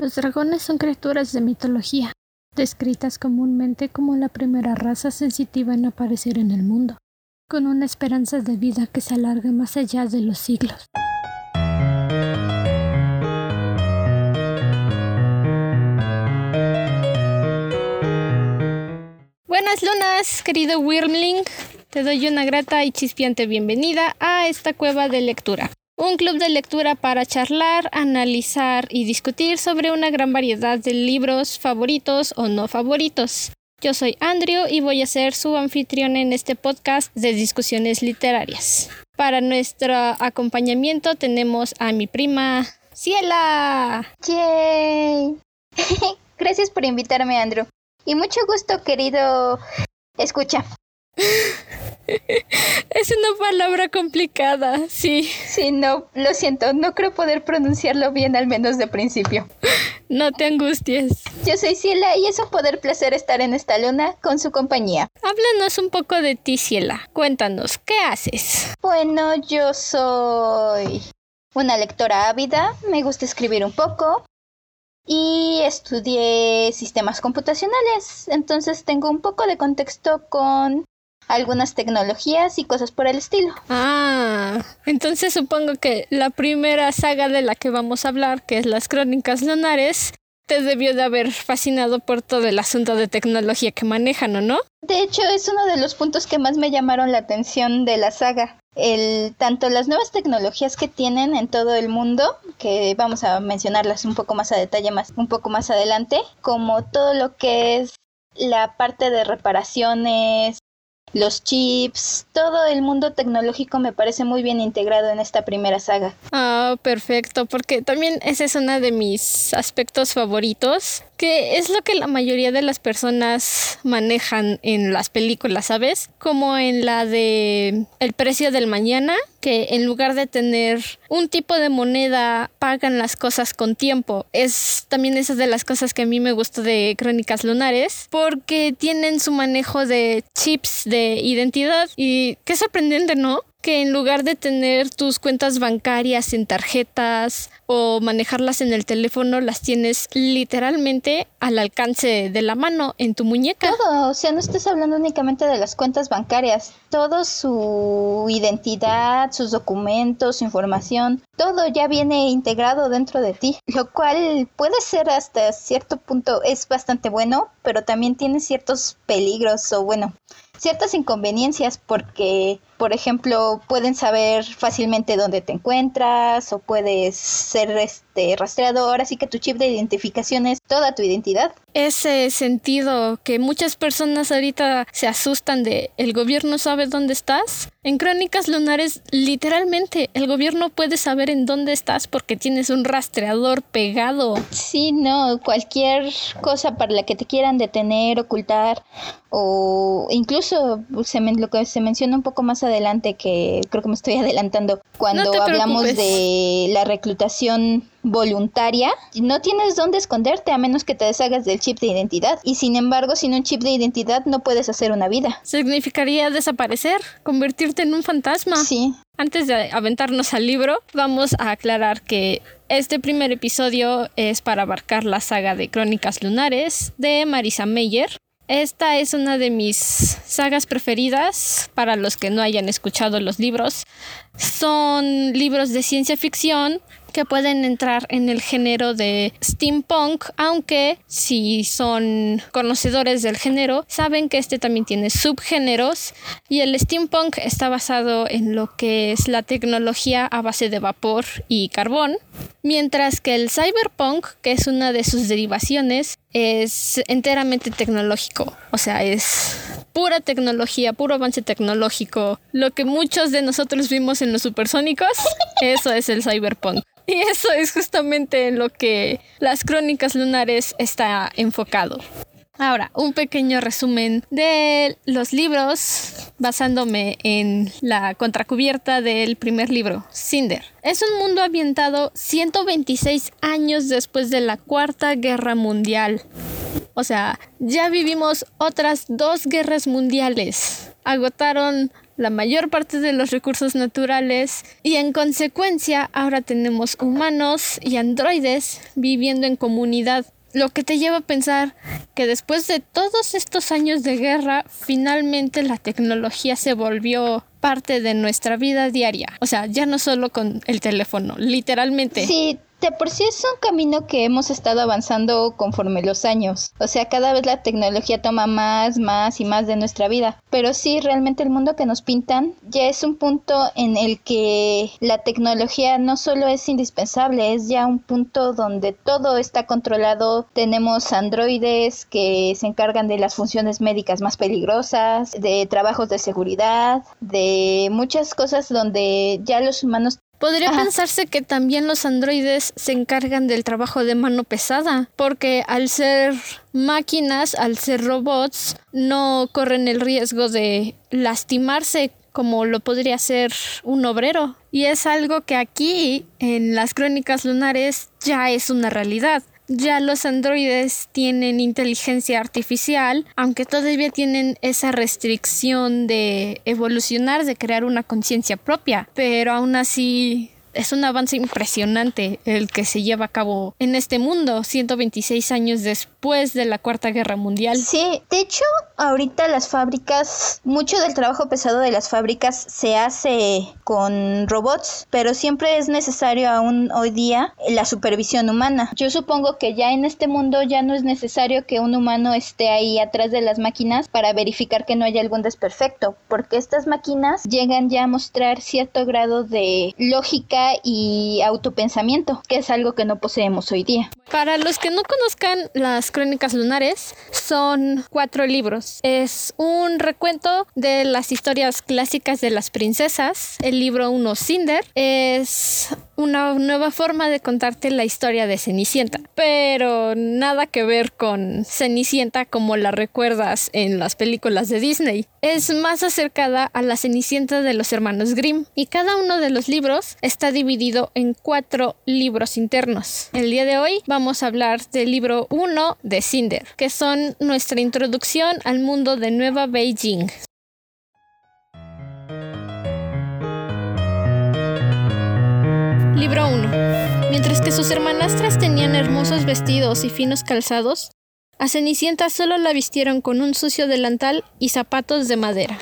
Los dragones son criaturas de mitología, descritas comúnmente como la primera raza sensitiva en aparecer en el mundo, con una esperanza de vida que se alarga más allá de los siglos. Buenas lunas, querido Wyrmling. Te doy una grata y chispiante bienvenida a esta cueva de lectura un club de lectura para charlar, analizar y discutir sobre una gran variedad de libros favoritos o no favoritos. Yo soy Andrew y voy a ser su anfitrión en este podcast de discusiones literarias. Para nuestro acompañamiento tenemos a mi prima Ciela. ¡Yay! Gracias por invitarme, Andrew. Y mucho gusto, querido escucha. Es una palabra complicada, sí. Sí, no, lo siento, no creo poder pronunciarlo bien al menos de principio. No te angusties. Yo soy Ciela y es un poder placer estar en esta luna con su compañía. Háblanos un poco de ti, Ciela. Cuéntanos, ¿qué haces? Bueno, yo soy una lectora ávida, me gusta escribir un poco, y estudié sistemas computacionales. Entonces tengo un poco de contexto con algunas tecnologías y cosas por el estilo. Ah, entonces supongo que la primera saga de la que vamos a hablar, que es las Crónicas Lunares, te debió de haber fascinado por todo el asunto de tecnología que manejan, ¿o no? De hecho, es uno de los puntos que más me llamaron la atención de la saga. El, tanto las nuevas tecnologías que tienen en todo el mundo, que vamos a mencionarlas un poco más a detalle más, un poco más adelante, como todo lo que es la parte de reparaciones, los chips, todo el mundo tecnológico me parece muy bien integrado en esta primera saga. Ah, perfecto, porque también ese es uno de mis aspectos favoritos, que es lo que la mayoría de las personas manejan en las películas, ¿sabes? Como en la de El precio del mañana, que en lugar de tener un tipo de moneda pagan las cosas con tiempo. Es también esa de las cosas que a mí me gustó de Crónicas Lunares, porque tienen su manejo de chips de identidad y qué sorprendente, ¿no? Que en lugar de tener tus cuentas bancarias en tarjetas o manejarlas en el teléfono, las tienes literalmente al alcance de la mano en tu muñeca. Todo, o sea, no estás hablando únicamente de las cuentas bancarias, todo su identidad, sus documentos, su información, todo ya viene integrado dentro de ti, lo cual puede ser hasta cierto punto es bastante bueno, pero también tiene ciertos peligros o bueno, ciertas inconveniencias porque, por ejemplo, pueden saber fácilmente dónde te encuentras o puedes ser este rastreador, así que tu chip de identificación es toda tu identidad. Ese sentido que muchas personas ahorita se asustan de el gobierno sabe dónde estás. En Crónicas Lunares, literalmente, el gobierno puede saber en dónde estás porque tienes un rastreador pegado. Sí, no, cualquier cosa para la que te quieran detener, ocultar o incluso se lo que se menciona un poco más adelante que creo que me estoy adelantando cuando hablamos de la reclutación voluntaria, no tienes dónde esconderte a menos que te deshagas del chip de identidad. Y sin embargo, sin un chip de identidad no puedes hacer una vida. ¿Significaría desaparecer? ¿Convertirte en un fantasma? Sí. Antes de aventarnos al libro, vamos a aclarar que este primer episodio es para abarcar la saga de Crónicas Lunares de Marisa Meyer. Esta es una de mis sagas preferidas para los que no hayan escuchado los libros. Son libros de ciencia ficción que pueden entrar en el género de steampunk, aunque si son conocedores del género, saben que este también tiene subgéneros y el steampunk está basado en lo que es la tecnología a base de vapor y carbón, mientras que el cyberpunk, que es una de sus derivaciones, es enteramente tecnológico, o sea, es pura tecnología, puro avance tecnológico. Lo que muchos de nosotros vimos en los supersónicos, eso es el cyberpunk. Y eso es justamente en lo que las crónicas lunares está enfocado. Ahora, un pequeño resumen de los libros basándome en la contracubierta del primer libro, Cinder. Es un mundo ambientado 126 años después de la Cuarta Guerra Mundial. O sea, ya vivimos otras dos guerras mundiales. Agotaron la mayor parte de los recursos naturales y en consecuencia ahora tenemos humanos y androides viviendo en comunidad. Lo que te lleva a pensar que después de todos estos años de guerra, finalmente la tecnología se volvió parte de nuestra vida diaria. O sea, ya no solo con el teléfono, literalmente. Sí, de por sí es un camino que hemos estado avanzando conforme los años. O sea, cada vez la tecnología toma más, más y más de nuestra vida. Pero sí, realmente el mundo que nos pintan ya es un punto en el que la tecnología no solo es indispensable, es ya un punto donde todo está controlado. Tenemos androides que se encargan de las funciones médicas más peligrosas, de trabajos de seguridad, de muchas cosas donde ya los humanos Podría pensarse que también los androides se encargan del trabajo de mano pesada, porque al ser máquinas, al ser robots, no corren el riesgo de lastimarse como lo podría ser un obrero. Y es algo que aquí, en las crónicas lunares, ya es una realidad. Ya los androides tienen inteligencia artificial, aunque todavía tienen esa restricción de evolucionar, de crear una conciencia propia, pero aún así es un avance impresionante el que se lleva a cabo en este mundo 126 años después de la Cuarta Guerra Mundial. Sí, de hecho, ahorita las fábricas, mucho del trabajo pesado de las fábricas se hace con robots, pero siempre es necesario aún hoy día la supervisión humana. Yo supongo que ya en este mundo ya no es necesario que un humano esté ahí atrás de las máquinas para verificar que no haya algún desperfecto, porque estas máquinas llegan ya a mostrar cierto grado de lógica y autopensamiento, que es algo que no poseemos hoy día. Para los que no conozcan las crónicas lunares, son cuatro libros. Es un recuento de las historias clásicas de las princesas. El libro 1, Cinder, es una nueva forma de contarte la historia de Cenicienta, pero nada que ver con Cenicienta como la recuerdas en las películas de Disney. Es más acercada a la Cenicienta de los hermanos Grimm y cada uno de los libros está dividido en cuatro libros internos. El día de hoy vamos a hablar del libro 1 de Cinder, que son nuestra introducción al mundo de Nueva Beijing. Libro 1. Mientras que sus hermanastras tenían hermosos vestidos y finos calzados, a Cenicienta solo la vistieron con un sucio delantal y zapatos de madera.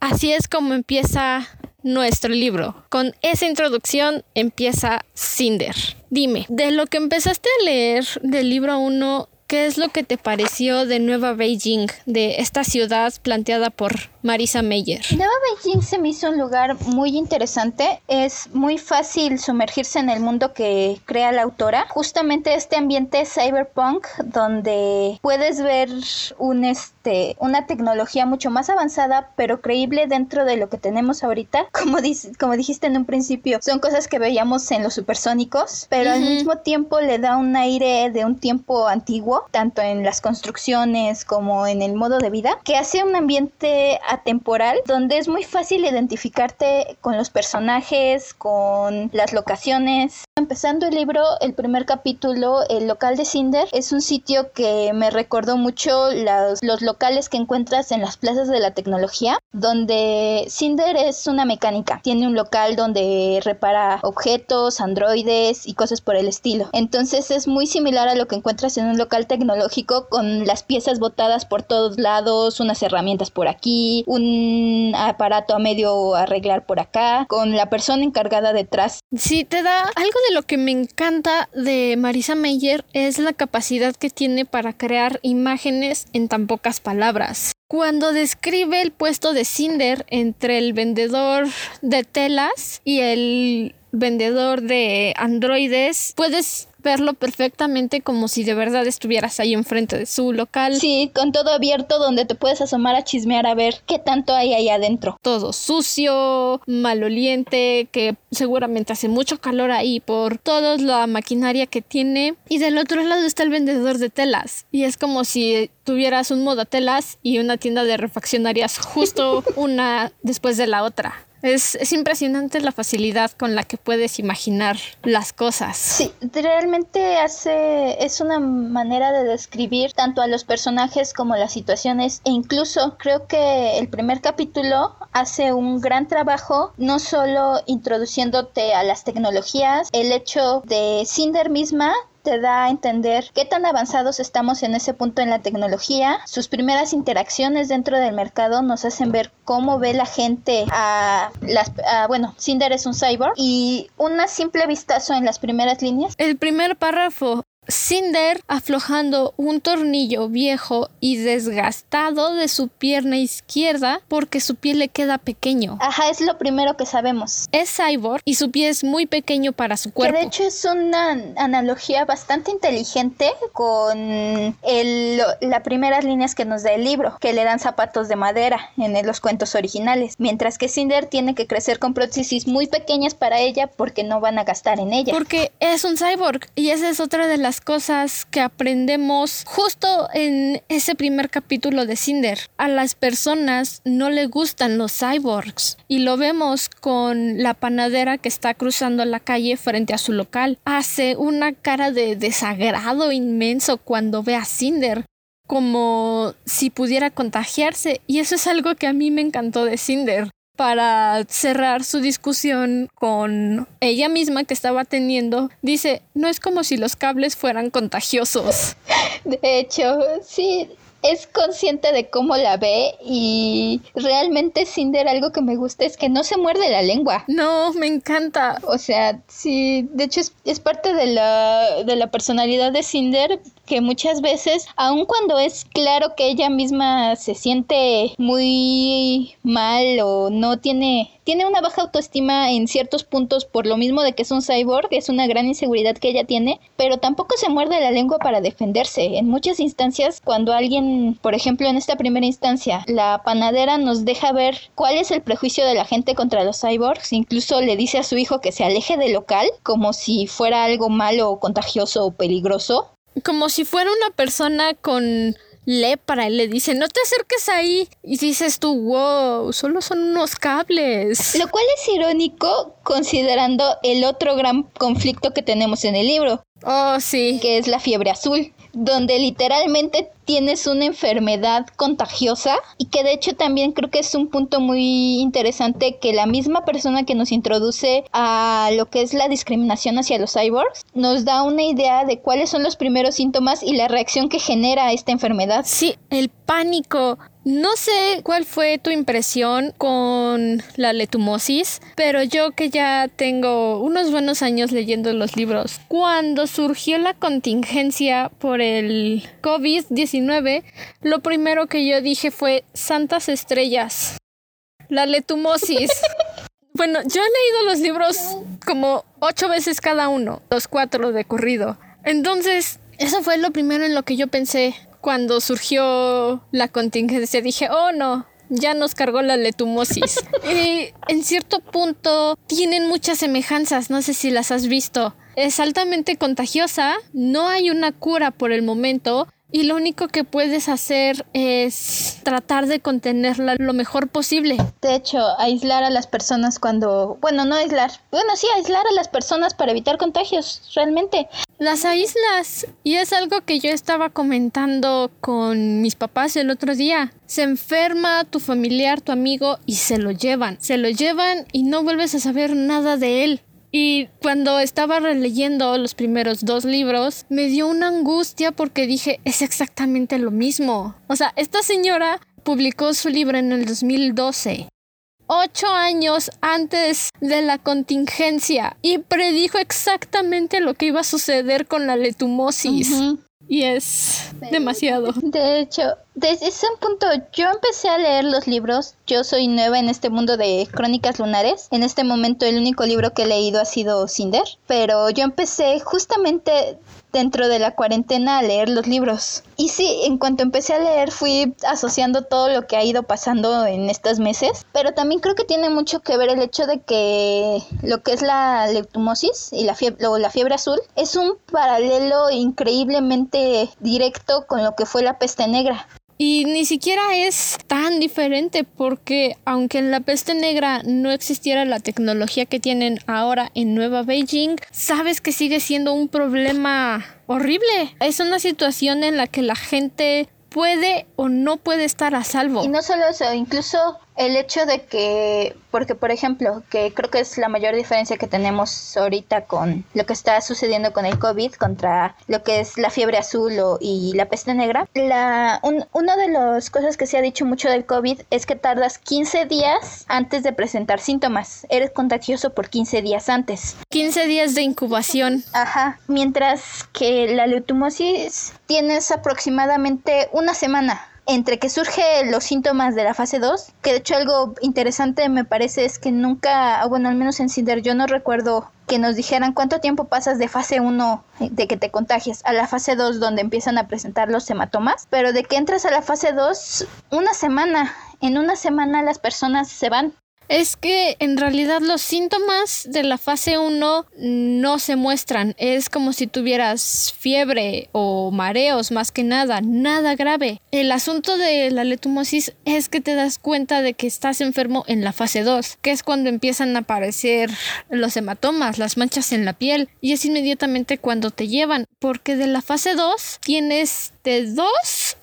Así es como empieza nuestro libro. Con esa introducción empieza Cinder. Dime, de lo que empezaste a leer del libro 1, ¿qué es lo que te pareció de Nueva Beijing, de esta ciudad planteada por Marisa Meyer. Nueva Beijing se me hizo un lugar muy interesante. Es muy fácil sumergirse en el mundo que crea la autora. Justamente este ambiente cyberpunk donde puedes ver un este una tecnología mucho más avanzada pero creíble dentro de lo que tenemos ahorita. Como, como dijiste en un principio, son cosas que veíamos en los supersónicos, pero al mismo tiempo le da un aire de un tiempo antiguo, tanto en las construcciones como en el modo de vida, que hace un ambiente temporal donde es muy fácil identificarte con los personajes, con las locaciones. Empezando el libro, el primer capítulo, el local de Cinder, es un sitio que me recordó mucho los, los locales que encuentras en las plazas de la tecnología, donde Cinder es una mecánica. Tiene un local donde repara objetos, androides y cosas por el estilo. Entonces es muy similar a lo que encuentras en un local tecnológico con las piezas botadas por todos lados, unas herramientas por aquí, un aparato a medio arreglar por acá, con la persona encargada detrás. Sí, te da algo de lo que me encanta de Marisa Meyer es la capacidad que tiene para crear imágenes en tan pocas palabras. Cuando describe el puesto de Cinder entre el vendedor de telas y el vendedor de androides, puedes verlo perfectamente como si de verdad estuvieras ahí enfrente de su local. Sí, con todo abierto donde te puedes asomar a chismear a ver qué tanto hay ahí adentro. Todo sucio, maloliente, que seguramente hace mucho calor ahí por toda la maquinaria que tiene. Y del otro lado está el vendedor de telas. Y es como si tuvieras un moda telas y una tienda de refaccionarias justo una después de la otra. Es, impresionante la facilidad con la que puedes imaginar las cosas. Sí, realmente hace, es una manera de describir tanto a los personajes como las situaciones e incluso creo que el primer capítulo hace un gran trabajo, no solo introduciéndote a las tecnologías, el hecho de Cinder misma te da a entender qué tan avanzados estamos en ese punto en la tecnología. Sus primeras interacciones dentro del mercado nos hacen ver cómo ve la gente a las... bueno, Cinder es un cyborg y una simple vistazo en las primeras líneas. El primer párrafo Cinder aflojando un tornillo viejo y desgastado de su pierna izquierda porque su pie le queda pequeño. Ajá, es lo primero que sabemos. Es cyborg y su pie es muy pequeño para su cuerpo. Que de hecho es una analogía bastante inteligente con el, las primeras líneas que nos da el libro, que le dan zapatos de madera en los cuentos originales, mientras que Cinder tiene que crecer con prótesis muy pequeñas para ella porque no van a gastar en ella. Porque es un cyborg y esa es otra de las cosas que aprendemos justo en ese primer capítulo de Cinder. A las personas no le gustan los cyborgs y lo vemos con la panadera que está cruzando la calle frente a su local. Hace una cara de desagrado inmenso cuando ve a Cinder como si pudiera contagiarse y eso es algo que a mí me encantó de Cinder para cerrar su discusión con ella misma que estaba teniendo, dice, no es como si los cables fueran contagiosos. De hecho, sí, es consciente de cómo la ve y realmente Cinder algo que me gusta es que no se muerde la lengua. No, me encanta. O sea, sí, de hecho es, parte de la, de la personalidad de Cinder que muchas veces, aun cuando es claro que ella misma se siente muy mal o no tiene tiene una baja autoestima en ciertos puntos por lo mismo de que es un cyborg, es una gran inseguridad que ella tiene, pero tampoco se muerde la lengua para defenderse. En muchas instancias, cuando alguien, por ejemplo, en esta primera instancia, la panadera nos deja ver cuál es el prejuicio de la gente contra los cyborgs, incluso le dice a su hijo que se aleje del local, como si fuera algo malo o contagioso o peligroso. Como si fuera una persona con lepra y le dice, no te acerques ahí. Y dices tú, wow, solo son unos cables. Lo cual es irónico considerando el otro gran conflicto que tenemos en el libro. Oh, sí. Que es la fiebre azul donde literalmente tienes una enfermedad contagiosa y que de hecho también creo que es un punto muy interesante que la misma persona que nos introduce a lo que es la discriminación hacia los cyborgs nos da una idea de cuáles son los primeros síntomas y la reacción que genera esta enfermedad. Sí, el pánico, no sé cuál fue tu impresión con la letumosis, pero yo que ya tengo unos buenos años leyendo los libros, cuando surgió la contingencia por el COVID-19, lo primero que yo dije fue Santas Estrellas. La letumosis. bueno, yo he leído los libros como ocho veces cada uno, los cuatro de corrido. Entonces, eso fue lo primero en lo que yo pensé cuando surgió la contingencia dije, oh no, ya nos cargó la letumosis. y en cierto punto tienen muchas semejanzas, no sé si las has visto. Es altamente contagiosa, no hay una cura por el momento, y lo único que puedes hacer es tratar de contenerla lo mejor posible. De hecho, aislar a las personas cuando, bueno, no aislar, bueno, sí, aislar a las personas para evitar contagios, realmente. Las aíslas, y es algo que yo estaba comentando con mis papás el otro día. Se enferma tu familiar, tu amigo, y se lo llevan. Se lo llevan y no vuelves a saber nada de él. Y cuando estaba releyendo los primeros dos libros, me dio una angustia porque dije, es exactamente lo mismo. O sea, esta señora publicó su libro en el 2012 ocho años antes de la contingencia y predijo exactamente lo que iba a suceder con la letumosis. Y es demasiado. De hecho, desde ese punto yo empecé a leer los libros. Yo soy nueva en este mundo de crónicas lunares. En este momento el único libro que he leído ha sido Cinder. Pero yo empecé justamente dentro de la cuarentena a leer los libros. Y sí, en cuanto empecé a leer fui asociando todo lo que ha ido pasando en estos meses, pero también creo que tiene mucho que ver el hecho de que lo que es la leutomosis y la fiebre, la fiebre azul es un paralelo increíblemente directo con lo que fue la peste negra. Y ni siquiera es tan diferente porque aunque en la peste negra no existiera la tecnología que tienen ahora en Nueva Beijing, sabes que sigue siendo un problema horrible. Es una situación en la que la gente puede o no puede estar a salvo. Y no solo eso, incluso el hecho de que, porque por ejemplo, que creo que es la mayor diferencia que tenemos ahorita con lo que está sucediendo con el COVID contra lo que es la fiebre azul o, y la peste negra, la, una de las cosas que se ha dicho mucho del COVID es que tardas 15 días antes de presentar síntomas. Eres contagioso por 15 días antes. 15 días de incubación. Ajá, mientras que la leutumosis tienes aproximadamente una semana entre que surgen los síntomas de la fase 2, que de hecho algo interesante me parece es que nunca, bueno, al menos en Cinder yo no recuerdo que nos dijeran cuánto tiempo pasas de fase 1 de que te contagias a la fase 2 donde empiezan a presentar los hematomas, pero de que entras a la fase 2 una semana, en una semana las personas se van es que en realidad los síntomas de la fase 1 no se muestran. Es como si tuvieras fiebre o mareos más que nada, nada grave. El asunto de la letumosis es que te das cuenta de que estás enfermo en la fase 2, que es cuando empiezan a aparecer los hematomas, las manchas en la piel, y es inmediatamente cuando te llevan, porque de la fase 2 tienes de 2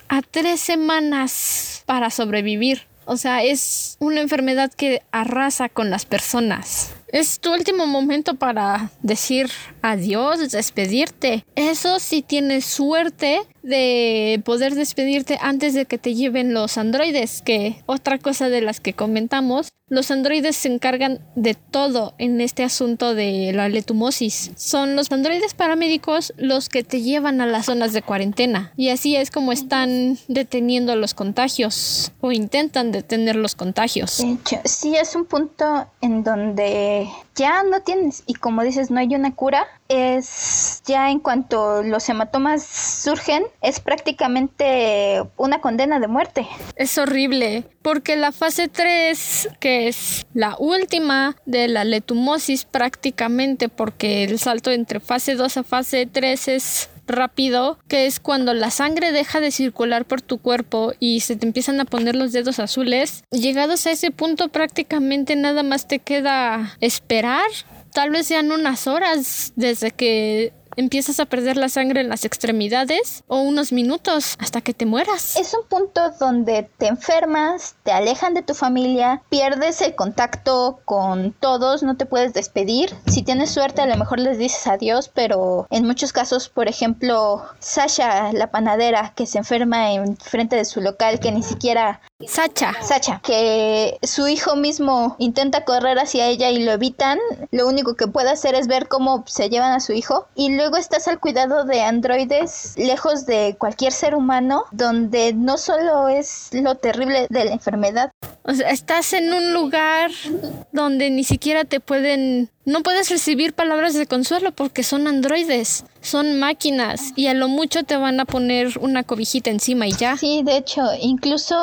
a 3 semanas para sobrevivir. O sea, es una enfermedad que arrasa con las personas. Es tu último momento para decir adiós, despedirte. Eso si tienes suerte de poder despedirte antes de que te lleven los androides, que otra cosa de las que comentamos, los androides se encargan de todo en este asunto de la letumosis. Son los androides paramédicos los que te llevan a las zonas de cuarentena y así es como están deteniendo los contagios o intentan detener los contagios. De hecho, sí es un punto en donde ya no tienes. Y como dices, no hay una cura. Es ya en cuanto los hematomas surgen, es prácticamente una condena de muerte. Es horrible, porque la fase 3, que es la última de la letumosis prácticamente, porque el salto entre fase 2 a fase 3 es rápido, que es cuando la sangre deja de circular por tu cuerpo y se te empiezan a poner los dedos azules. Llegados a ese punto prácticamente nada más te queda esperar. Tal vez sean unas horas desde que empiezas a perder la sangre en las extremidades o unos minutos hasta que te mueras. Es un punto donde te enfermas, te alejan de tu familia, pierdes el contacto con todos, no te puedes despedir. Si tienes suerte a lo mejor les dices adiós, pero en muchos casos, por ejemplo, Sasha, la panadera, que se enferma en frente de su local, que ni siquiera Sacha. Sacha, que su hijo mismo intenta correr hacia ella y lo evitan. Lo único que puede hacer es ver cómo se llevan a su hijo. Y luego estás al cuidado de androides lejos de cualquier ser humano, donde no solo es lo terrible de la enfermedad. O sea, estás en un lugar donde ni siquiera te pueden no puedes recibir palabras de consuelo porque son androides, son máquinas y a lo mucho te van a poner una cobijita encima y ya. Sí, de hecho, incluso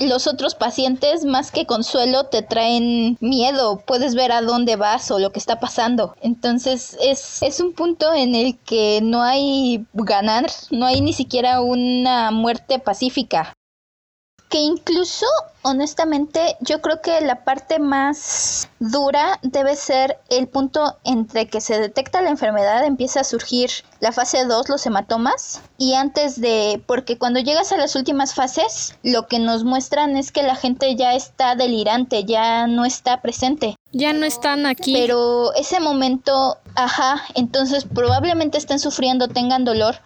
los otros pacientes más que consuelo te traen miedo, puedes ver a dónde vas o lo que está pasando. Entonces es, es un punto en el que no hay ganar, no hay ni siquiera una muerte pacífica que incluso honestamente yo creo que la parte más dura debe ser el punto entre que se detecta la enfermedad, empieza a surgir la fase 2, los hematomas, y antes de, porque cuando llegas a las últimas fases, lo que nos muestran es que la gente ya está delirante, ya no está presente. Ya no están aquí. Pero ese momento, ajá, entonces probablemente estén sufriendo, tengan dolor,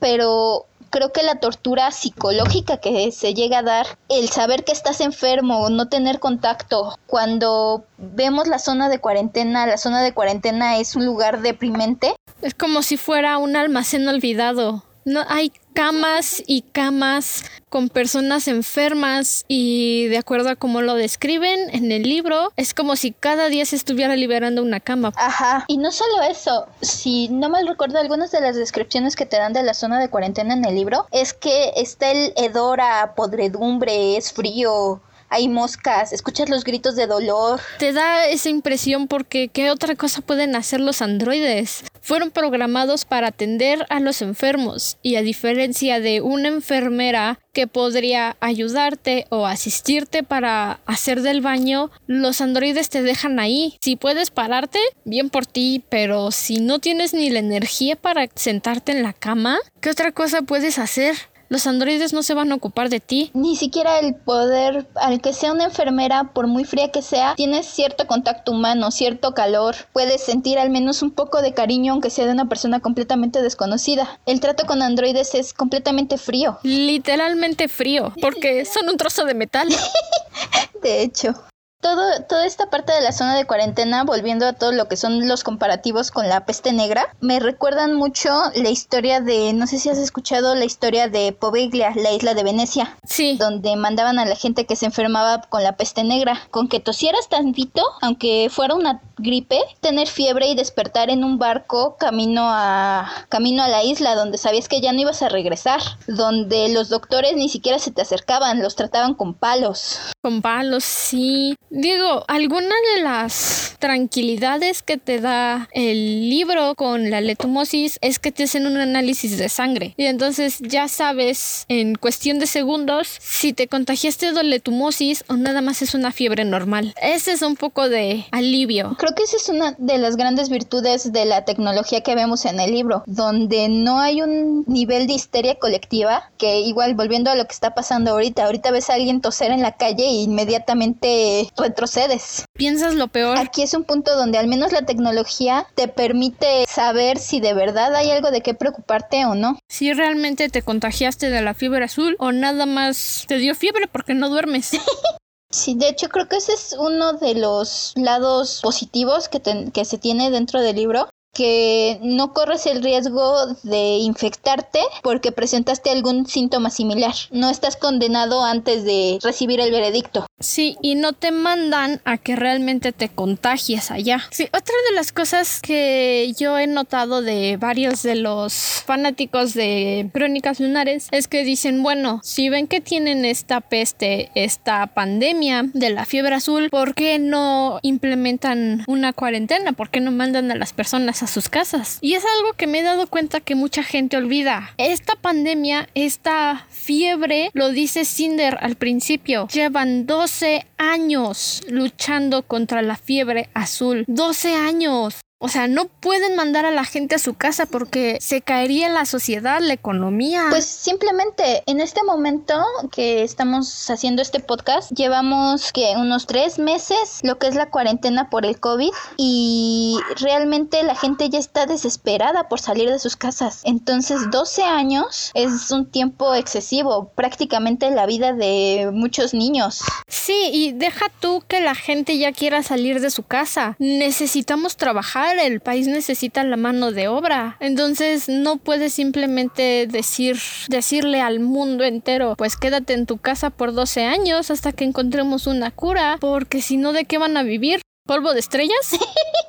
pero creo que la tortura psicológica que se llega a dar, el saber que estás enfermo, no tener contacto, cuando vemos la zona de cuarentena, la zona de cuarentena es un lugar deprimente. Es como si fuera un almacén olvidado. No hay camas y camas con personas enfermas y de acuerdo a cómo lo describen en el libro, es como si cada día se estuviera liberando una cama. Ajá. Y no solo eso, si no mal recuerdo algunas de las descripciones que te dan de la zona de cuarentena en el libro, es que está el hedor a podredumbre, es frío, hay moscas, escuchas los gritos de dolor. Te da esa impresión porque ¿qué otra cosa pueden hacer los androides? Fueron programados para atender a los enfermos y a diferencia de una enfermera que podría ayudarte o asistirte para hacer del baño, los androides te dejan ahí. Si puedes pararte, bien por ti, pero si no tienes ni la energía para sentarte en la cama, ¿qué otra cosa puedes hacer? Los androides no se van a ocupar de ti. Ni siquiera el poder, al que sea una enfermera, por muy fría que sea, tienes cierto contacto humano, cierto calor. Puedes sentir al menos un poco de cariño aunque sea de una persona completamente desconocida. El trato con androides es completamente frío. Literalmente frío, porque son un trozo de metal. de hecho. Todo, toda esta parte de la zona de cuarentena, volviendo a todo lo que son los comparativos con la peste negra, me recuerdan mucho la historia de, no sé si has escuchado la historia de Poveglia, la isla de Venecia. Sí. Donde mandaban a la gente que se enfermaba con la peste negra. Con que tosieras tantito, aunque fuera una gripe, tener fiebre y despertar en un barco camino a, camino a la isla, donde sabías que ya no ibas a regresar. Donde los doctores ni siquiera se te acercaban, los trataban con palos. Con palos, sí. Digo, alguna de las tranquilidades que te da el libro con la letomosis es que te hacen un análisis de sangre y entonces ya sabes en cuestión de segundos si te contagiaste de letomosis o nada más es una fiebre normal. Ese es un poco de alivio. Creo que esa es una de las grandes virtudes de la tecnología que vemos en el libro, donde no hay un nivel de histeria colectiva que igual volviendo a lo que está pasando ahorita, ahorita ves a alguien toser en la calle e inmediatamente retrocedes. Piensas lo peor. Aquí es un punto donde al menos la tecnología te permite saber si de verdad hay algo de qué preocuparte o no. Si realmente te contagiaste de la fiebre azul o nada más te dio fiebre porque no duermes. Sí, de hecho creo que ese es uno de los lados positivos que, que se tiene dentro del libro, que no corres el riesgo de infectarte porque presentaste algún síntoma similar. No estás condenado antes de recibir el veredicto. Sí, y no te mandan a que realmente te contagies allá. Sí, otra de las cosas que yo he notado de varios de los fanáticos de Crónicas Lunares es que dicen, bueno, si ven que tienen esta peste, esta pandemia de la fiebre azul, ¿por qué no implementan una cuarentena? ¿Por qué no mandan a las personas a sus casas. Y es algo que me he dado cuenta que mucha gente olvida. Esta pandemia, esta fiebre, lo dice Cinder al principio, llevan 12 años luchando contra la fiebre azul. 12 años. O sea, no pueden mandar a la gente a su casa porque se caería la sociedad, la economía. Pues simplemente en este momento que estamos haciendo este podcast, llevamos que unos tres meses lo que es la cuarentena por el COVID y realmente la gente ya está desesperada por salir de sus casas. Entonces 12 años es un tiempo excesivo, prácticamente la vida de muchos niños. Sí, y deja tú que la gente ya quiera salir de su casa. Necesitamos trabajar el país necesita la mano de obra. Entonces no puedes simplemente decir, decirle al mundo entero, pues quédate en tu casa por 12 años hasta que encontremos una cura, porque si no, ¿de qué van a vivir? ¿Polvo de estrellas?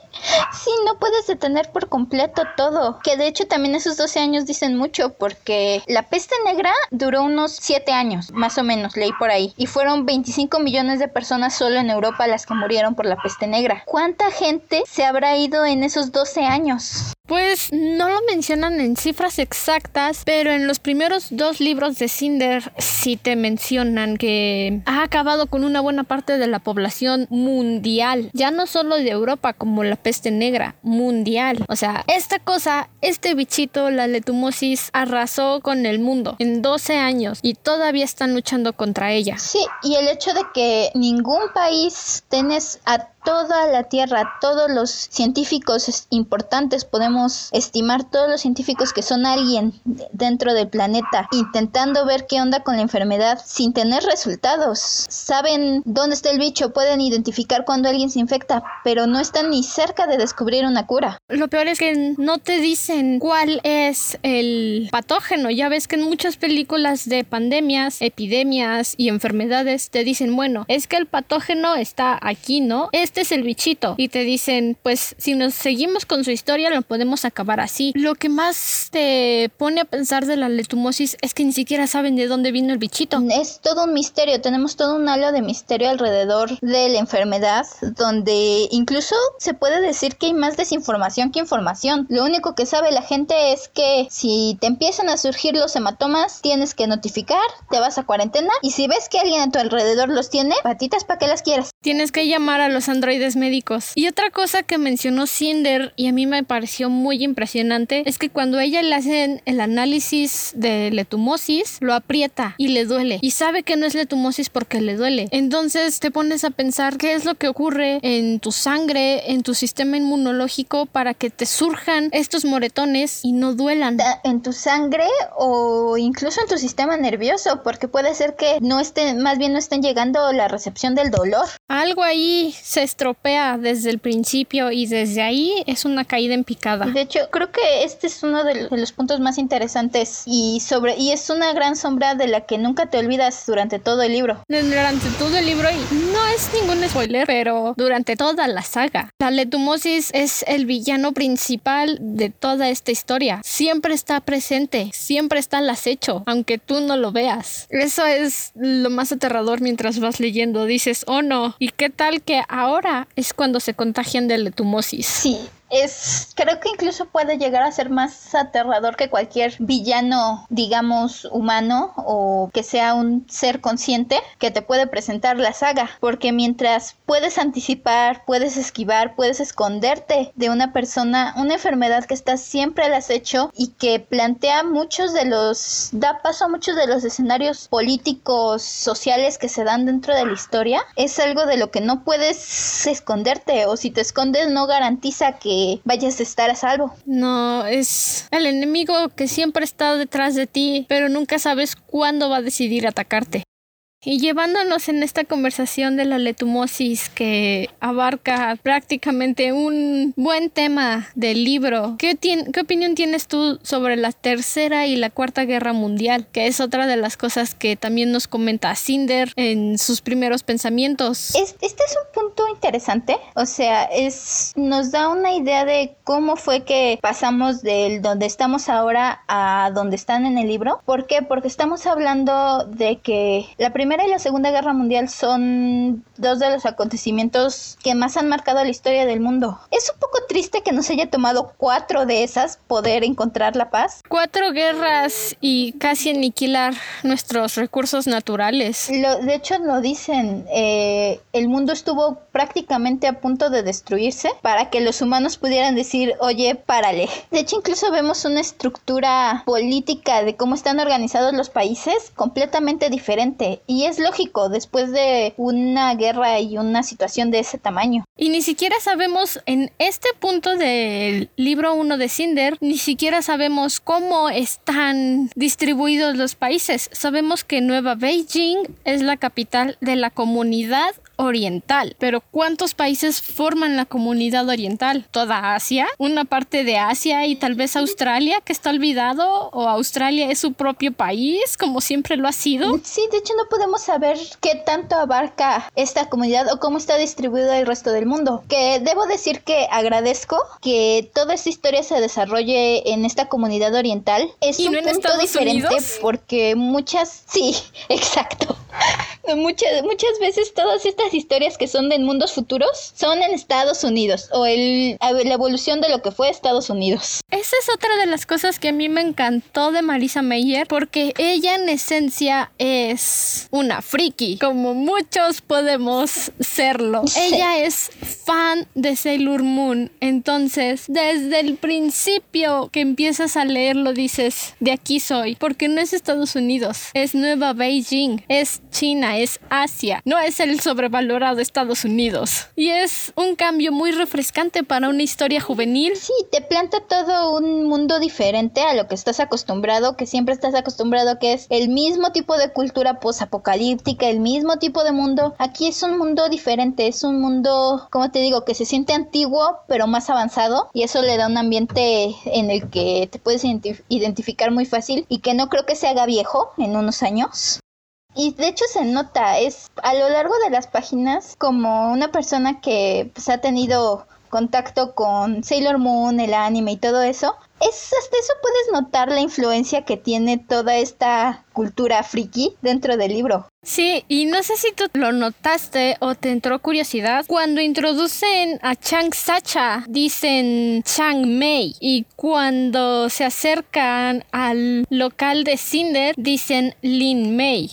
Sí, no puedes detener por completo todo. Que de hecho también esos 12 años dicen mucho porque la peste negra duró unos 7 años, más o menos, leí por ahí. Y fueron 25 millones de personas solo en Europa las que murieron por la peste negra. ¿Cuánta gente se habrá ido en esos 12 años? Pues no lo mencionan en cifras exactas, pero en los primeros dos libros de Cinder sí te mencionan que ha acabado con una buena parte de la población mundial, ya no solo de Europa como la peste negra, mundial. O sea, esta cosa, este bichito, la letumosis, arrasó con el mundo en 12 años y todavía están luchando contra ella. Sí, y el hecho de que ningún país tenés a toda la Tierra, todos los científicos importantes, podemos estimar todos los científicos que son alguien dentro del planeta, intentando ver qué onda con la enfermedad sin tener resultados. Saben dónde está el bicho, pueden identificar cuando alguien se infecta, pero no están ni cerca de descubrir una cura. Lo peor es que no te dicen cuál es el patógeno. Ya ves que en muchas películas de pandemias, epidemias y enfermedades te dicen, bueno, es que el patógeno está aquí, ¿no? Este es el bichito. Y te dicen, pues si nos seguimos con su historia, lo podemos acabar así. Lo que más te pone a pensar de la letumosis es que ni siquiera saben de dónde vino el bichito. Es todo un misterio, tenemos todo un halo de misterio alrededor de la enfermedad, donde incluso se puede decir que hay más desinformación que información. Lo único que sabe la gente es que si te empiezan a surgir los hematomas, tienes que notificar, te vas a cuarentena y si ves que alguien a tu alrededor los tiene, patitas para que las quieras. Tienes que llamar a los androides médicos. Y otra cosa que mencionó Cinder y a mí me pareció muy impresionante es que cuando ella le hacen el análisis de letumosis, lo aprieta y le duele. Y sabe que no es letumosis porque le duele. Entonces te pones a pensar qué es lo que ocurre en tu sangre, en tu sistema inmunológico para que te surjan estos moretones y no duelan. En tu sangre o incluso en tu sistema nervioso, porque puede ser que no estén, más bien no estén llegando la recepción del dolor. Algo ahí se estropea desde el principio y desde ahí es una caída en picada. De hecho, creo que este es uno de los puntos más interesantes y sobre y es una gran sombra de la que nunca te olvidas durante todo el libro. Durante todo el libro y no es ningún spoiler, pero durante toda la saga. La letumosis es el villano principal de toda esta historia. Siempre está presente, siempre está al acecho, aunque tú no lo veas. Eso es lo más aterrador mientras vas leyendo. Dices, oh no, ¿y qué tal que ahora es cuando se contagian de letumosis? Sí, es creo que incluso puede llegar a ser más aterrador que cualquier villano digamos humano o que sea un ser consciente que te puede presentar la saga. Porque mientras puedes anticipar puedes esquivar puedes esconderte de una persona una enfermedad que está siempre al acecho y que plantea muchos de los da paso a muchos de los escenarios políticos sociales que se dan dentro de la historia es algo de lo que no puedes esconderte. O si te escondes no garantiza vayas a estar a salvo. No, es el enemigo que siempre está detrás de ti, pero nunca sabes cuándo va a decidir atacarte. Y llevándonos en esta conversación de la letumosis que abarca prácticamente un buen tema del libro, ¿qué, ¿qué, opinión tienes tú sobre la Tercera y la Cuarta Guerra Mundial? Que es otra de las cosas que también nos comenta Cinder en sus primeros pensamientos. este es un punto interesante, o sea, es, nos da una idea de cómo fue que pasamos del donde estamos ahora a donde están en el libro. ¿Por qué? Porque estamos hablando de que la primera Primera y la Segunda Guerra Mundial son dos de los acontecimientos que más han marcado la historia del mundo. Es un poco triste que nos haya tomado cuatro de esas poder encontrar la paz. Cuatro guerras y casi aniquilar nuestros recursos naturales. de hecho, lo dicen, eh, el mundo estuvo prácticamente a punto de destruirse para que los humanos pudieran decir, oye, párale. De hecho, incluso vemos una estructura política de cómo están organizados los países completamente diferente. Y es lógico después de una guerra y una situación de ese tamaño. Y ni siquiera sabemos en este punto del libro 1 de Cinder, ni siquiera sabemos cómo están distribuidos los países. Sabemos que Nueva Beijing es la capital de la comunidad oriental. Pero ¿cuántos países forman la comunidad oriental? ¿Toda Asia? ¿Una parte de Asia y tal vez Australia que está olvidado? ¿O Australia es su propio país como siempre lo ha sido? Sí, de hecho no podemos saber qué tanto abarca esta comunidad o cómo está distribuido el resto del mundo. Que debo decir que agradezco que toda esta historia se desarrolle en esta comunidad oriental. Es un punto diferente porque muchas... Sí, exacto. Muchas, muchas veces todas estas historias que son de mundos futuros son en Estados Unidos o el, la evolución de lo que fue Estados Unidos. Esa es otra de las cosas que a mí me encantó de Marisa Meyer porque ella en esencia es una friki, como muchos podemos serlo. Ella es fan de Sailor Moon, entonces desde el principio que empiezas a leerlo dices, de aquí soy, porque no es Estados Unidos, es Nueva Beijing, es China, es Asia, no es el sobrevalorado Estados Unidos. Y es un cambio muy refrescante para una historia juvenil. Sí, te planta todo un mundo diferente a lo que estás acostumbrado, que siempre estás acostumbrado que es el mismo tipo de cultura posapocalíptica, el mismo tipo de mundo. Aquí es un mundo diferente, es un mundo, como te digo, que se siente antiguo pero más avanzado y eso le da un ambiente en el que te puedes identificar muy fácil y que no creo que se haga viejo en unos años. Y de hecho se nota, es a lo largo de las páginas como una persona que pues, ha tenido contacto con Sailor Moon, el anime y todo eso, es hasta eso puedes notar la influencia que tiene toda esta cultura friki dentro del libro. Sí, y no sé si tú lo notaste o te entró curiosidad. Cuando introducen a Chang Sacha, dicen Chang Mei. Y cuando se acercan al local de Cinder, dicen Lin Mei.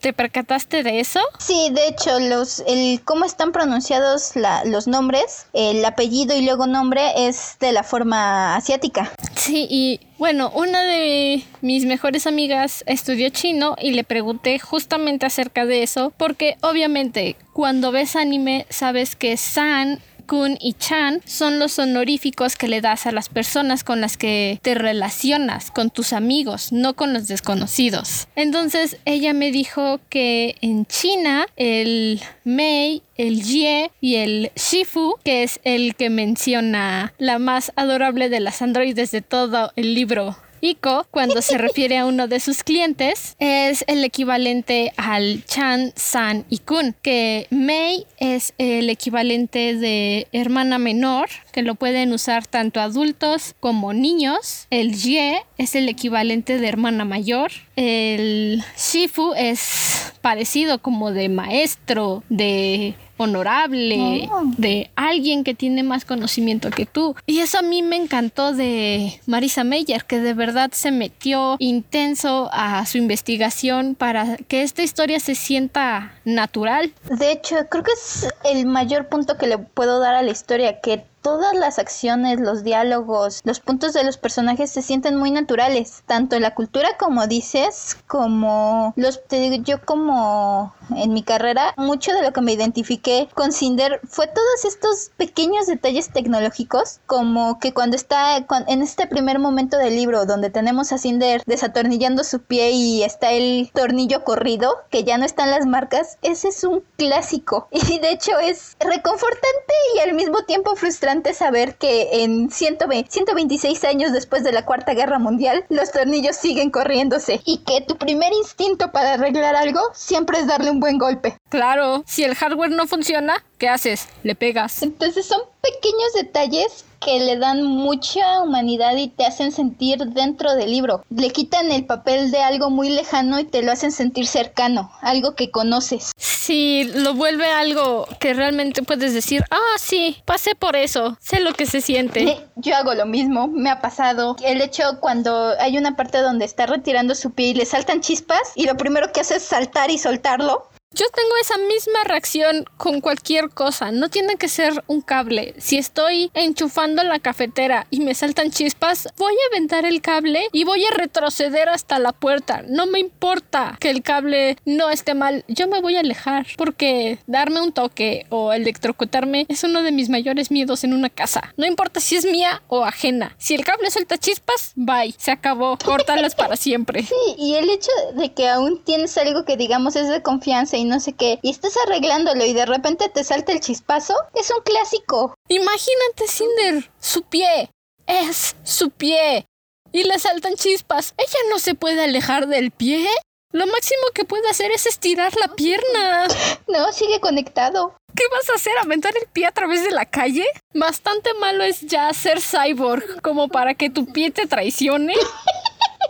¿Te percataste de eso? Sí, de hecho, los, el cómo están pronunciados la, los nombres, el apellido y luego nombre es de la forma asiática. Sí, y bueno, una de mis mejores amigas estudió chino y le pregunté justamente acerca de eso, porque obviamente cuando ves anime sabes que San Kun y Chan son los honoríficos que le das a las personas con las que te relacionas, con tus amigos, no con los desconocidos. Entonces ella me dijo que en China el Mei, el Jie y el Shifu, que es el que menciona la más adorable de las androides de todo el libro Iko, cuando se refiere a uno de sus clientes, es el equivalente al Chan, San y Kun, que Mei es el equivalente de hermana menor, que lo pueden usar tanto adultos como niños. El Ye es el equivalente de hermana mayor. El Shifu es parecido como de maestro, de honorable, de alguien que tiene más conocimiento que tú. Y eso a mí me encantó de Marisa Meyer, que de verdad se metió intenso a su investigación para que esta historia se sienta natural. De hecho, creo que es el mayor punto que le puedo dar a la historia, que todas las acciones, los diálogos, los puntos de los personajes se sienten muy naturales, tanto en la cultura como dices, como los digo yo como en mi carrera, mucho de lo que me identifiqué con Cinder fue todos estos pequeños detalles tecnológicos, como que cuando está en este primer momento del libro donde tenemos a Cinder desatornillando su pie y está el tornillo corrido, que ya no están las marcas, ese es un clásico. Y de hecho es reconfortante y al mismo tiempo frustrante saber que en 120, 126 años después de la Cuarta Guerra Mundial, los tornillos siguen corriéndose y que tu primer instinto para arreglar algo siempre es darle un buen golpe. Claro, si el hardware no funciona, ¿qué haces? Le pegas. Entonces son pequeños detalles que le dan mucha humanidad y te hacen sentir dentro del libro. Le quitan el papel de algo muy lejano y te lo hacen sentir cercano, algo que conoces. Sí, lo vuelve algo que realmente puedes decir, ah, sí, pasé por eso, sé lo que se siente. Yo hago lo mismo, me ha pasado. El hecho cuando hay una parte donde está retirando su pie y le saltan chispas y lo primero que hace es saltar y soltarlo. Yo tengo esa misma reacción con cualquier cosa. No tiene que ser un cable. Si estoy enchufando la cafetera y me saltan chispas, voy a aventar el cable y voy a retroceder hasta la puerta. No me importa que el cable no esté mal. Yo me voy a alejar porque darme un toque o electrocutarme es uno de mis mayores miedos en una casa. No importa si es mía o ajena. Si el cable suelta chispas, bye. Se acabó. Córtalas para siempre. Sí, y el hecho de que aún tienes algo que digamos es de confianza y no sé qué, y estás arreglándolo y de repente te salta el chispazo, es un clásico. Imagínate, Cinder, su pie, es su pie, y le saltan chispas. ¿Ella no se puede alejar del pie? Lo máximo que puede hacer es estirar la pierna. No, sigue conectado. ¿Qué vas a hacer? ¿Aventar el pie a través de la calle? Bastante malo es ya ser cyborg como para que tu pie te traicione.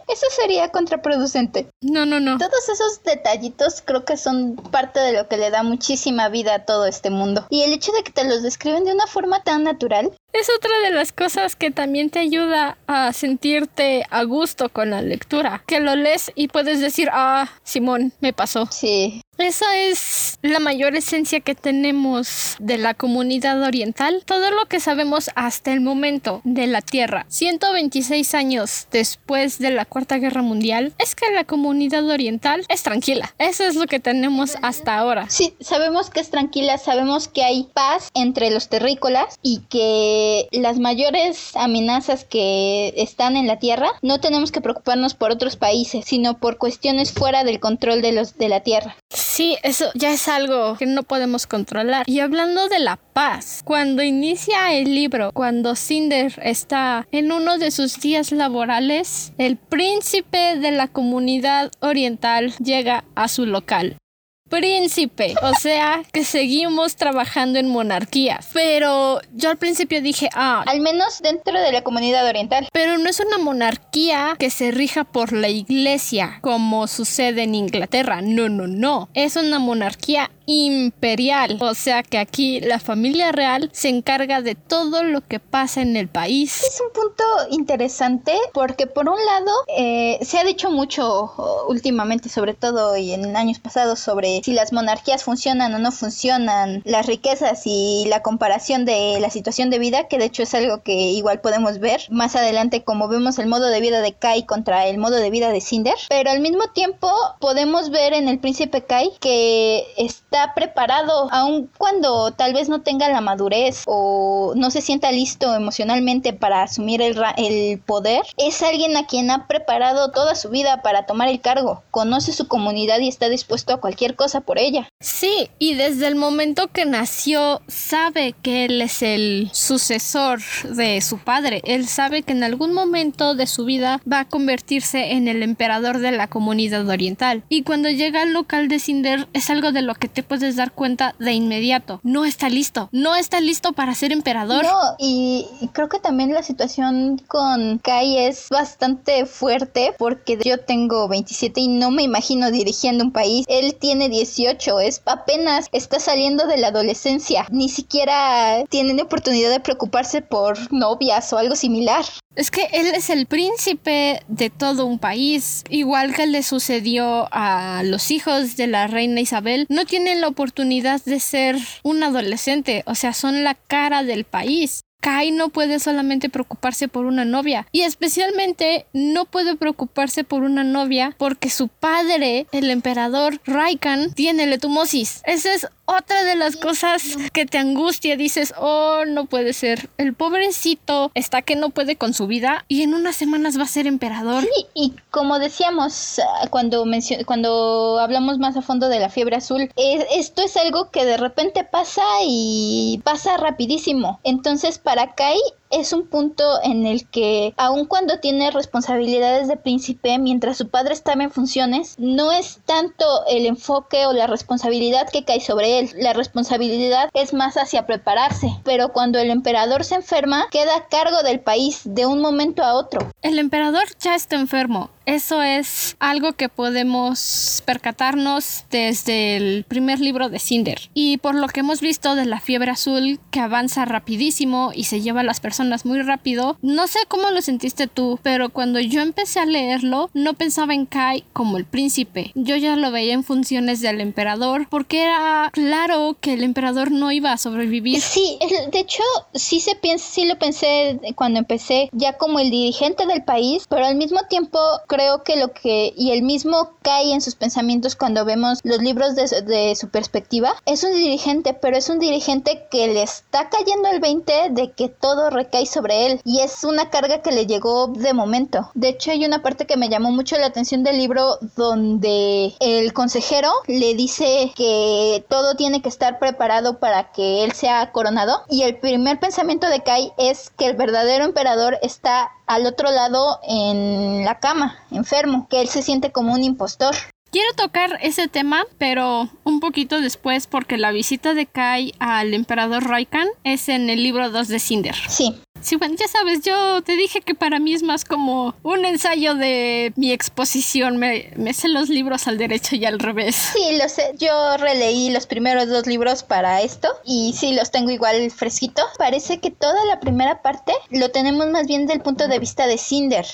Eso sería contraproducente. No, no, no. Todos esos detallitos creo que son parte de lo que le da muchísima vida a todo este mundo. Y el hecho de que te los describen de una forma tan natural. Es otra de las cosas que también te ayuda a sentirte a gusto con la lectura. Que lo lees y puedes decir, ah, Simón, me pasó. Sí. Esa es la mayor esencia que tenemos de la comunidad oriental. Todo lo que sabemos hasta el momento de la Tierra, 126 años después de la Cuarta Guerra Mundial, es que la comunidad oriental es tranquila. Eso es lo que tenemos hasta ahora. Sí, sabemos que es tranquila, sabemos que hay paz entre los terrícolas y que las mayores amenazas que están en la Tierra no tenemos que preocuparnos por otros países, sino por cuestiones fuera del control de los de la Tierra. Sí, eso ya es algo que no podemos controlar. Y hablando de la paz, cuando inicia el libro, cuando Cinder está en uno de sus días laborales, el príncipe de la comunidad oriental llega a su local príncipe. O sea, que seguimos trabajando en monarquía. Pero yo al principio dije, ah. Al menos dentro de la comunidad oriental. Pero no es una monarquía que se rija por la iglesia, como sucede en Inglaterra. No, no, no. Es una monarquía imperial. O sea que aquí la familia real se encarga de todo lo que pasa en el país. Es un punto interesante porque por un lado eh, se ha dicho mucho últimamente, sobre todo y en años pasados, sobre si las monarquías funcionan o no funcionan, las riquezas y la comparación de la situación de vida, que de hecho es algo que igual podemos ver más adelante como vemos el modo de vida de Kai contra el modo de vida de Cinder. Pero al mismo tiempo podemos ver en el príncipe Kai que está preparado, aun cuando tal vez no tenga la madurez o no se sienta listo emocionalmente para asumir el, el poder, es alguien a quien ha preparado toda su vida para tomar el cargo, conoce su comunidad y está dispuesto a cualquier cosa por ella. Sí, y desde el momento que nació sabe que él es el sucesor de su padre, él sabe que en algún momento de su vida va a convertirse en el emperador de la comunidad oriental. Y cuando llega al local de Cinder es algo de lo que te puedes dar cuenta de inmediato. No está listo, no está listo para ser emperador. No, y creo que también la situación con Kai es bastante fuerte porque yo tengo 27 y no me imagino dirigiendo un país. Él tiene 18, es apenas está saliendo de la adolescencia. Ni siquiera tiene oportunidad de preocuparse por novias o algo similar. Es que él es el príncipe de todo un país, igual que le sucedió a los hijos de la reina Isabel, no tienen la oportunidad de ser un adolescente, o sea, son la cara del país. Kai no puede solamente preocuparse por una novia y especialmente no puede preocuparse por una novia porque su padre, el emperador Raikan, tiene letumosis. Esa es otra de las cosas que te angustia. Dices, oh, no puede ser. El pobrecito está que no puede con su vida y en unas semanas va a ser emperador. Sí, y como decíamos ah, cuando, cuando hablamos más a fondo de la fiebre azul, esto es algo que de repente pasa y pasa rapidísimo. Entonces, para Kai es un punto en el que, aun cuando tiene responsabilidades de príncipe, mientras su padre estaba en funciones, no es tanto el enfoque o la responsabilidad que cae sobre él. La responsabilidad es más hacia prepararse. Pero cuando el emperador se enferma, queda a cargo del país de un momento a otro. El emperador ya está enfermo. Eso es algo que podemos percatarnos desde el primer libro de Cinder. Y por lo que hemos visto de la fiebre azul que avanza rapidísimo y se lleva a las personas muy rápido, no sé cómo lo sentiste tú, pero cuando yo empecé a leerlo no pensaba en Kai como el príncipe. Yo ya lo veía en funciones del emperador porque era claro que el emperador no iba a sobrevivir. Sí, de hecho sí se piensa, sí lo pensé cuando empecé ya como el dirigente del país, pero al mismo tiempo creo que lo que, y el mismo cae en sus pensamientos cuando vemos los libros de, su perspectiva, es un dirigente, pero es un dirigente que le está cayendo el 20 de que todo recae sobre él y es una carga que le llegó de momento. De hecho, hay una parte que me llamó mucho la atención del libro donde el consejero le dice que todo tiene que estar preparado para que él sea coronado y el primer pensamiento de Kai es que el verdadero emperador está al otro lado en la cama, enfermo, que él se siente como un impostor. Quiero tocar ese tema, pero un poquito después porque la visita de Kai al emperador Raikan es en el libro 2 de Cinder. Sí. Sí, bueno, ya sabes, yo te dije que para mí es más como un ensayo de mi exposición. Me, me sé los libros al derecho y al revés. Sí, lo sé. Yo releí los primeros dos libros para esto y sí, los tengo igual fresquito. Parece que toda la primera parte lo tenemos más bien del punto de vista de Cinder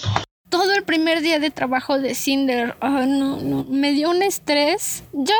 todo el primer día de trabajo de Cinder, no, no, me dio un estrés. Yo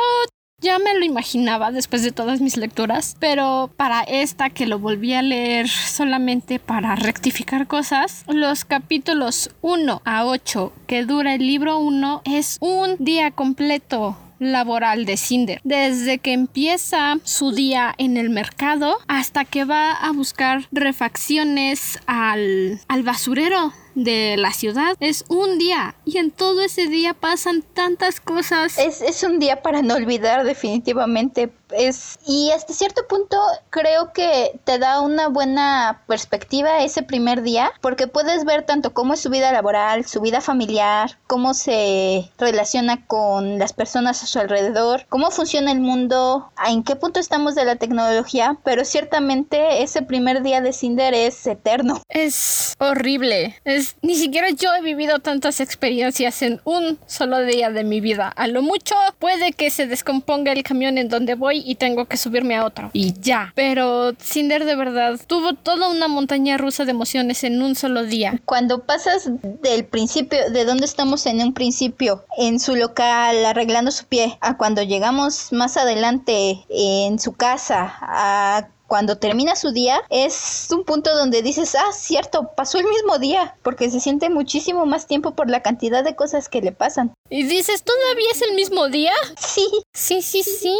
ya me lo imaginaba después de todas mis lecturas, pero para esta que lo volví a leer solamente para rectificar cosas, los capítulos 1 a 8 que dura el libro 1 es un día completo laboral de Cinder. Desde que empieza su día en el mercado hasta que va a buscar refacciones al, al basurero de la ciudad es un día y en todo ese día pasan tantas cosas. Es, es un día para no olvidar definitivamente es y hasta cierto punto creo que te da una buena perspectiva ese primer día porque puedes ver tanto cómo es su vida laboral, su vida familiar, cómo se relaciona con las personas a su alrededor, cómo funciona el mundo, en qué punto estamos de la tecnología, pero ciertamente ese primer día de Cinder es eterno. Es horrible. Es ni siquiera yo he vivido tantas experiencias en un solo día de mi vida. A lo mucho puede que se descomponga el camión en donde voy y tengo que subirme a otro. Y ya. Pero Cinder de verdad tuvo toda una montaña rusa de emociones en un solo día. Cuando pasas del principio, de donde estamos en un principio, en su local, arreglando su pie, a cuando llegamos más adelante en su casa, a cuando termina su día es un punto donde dices, ah, cierto, pasó el mismo día, porque se siente muchísimo más tiempo por la cantidad de cosas que le pasan. Y dices, ¿todavía es el mismo día? Sí. Sí, sí, sí.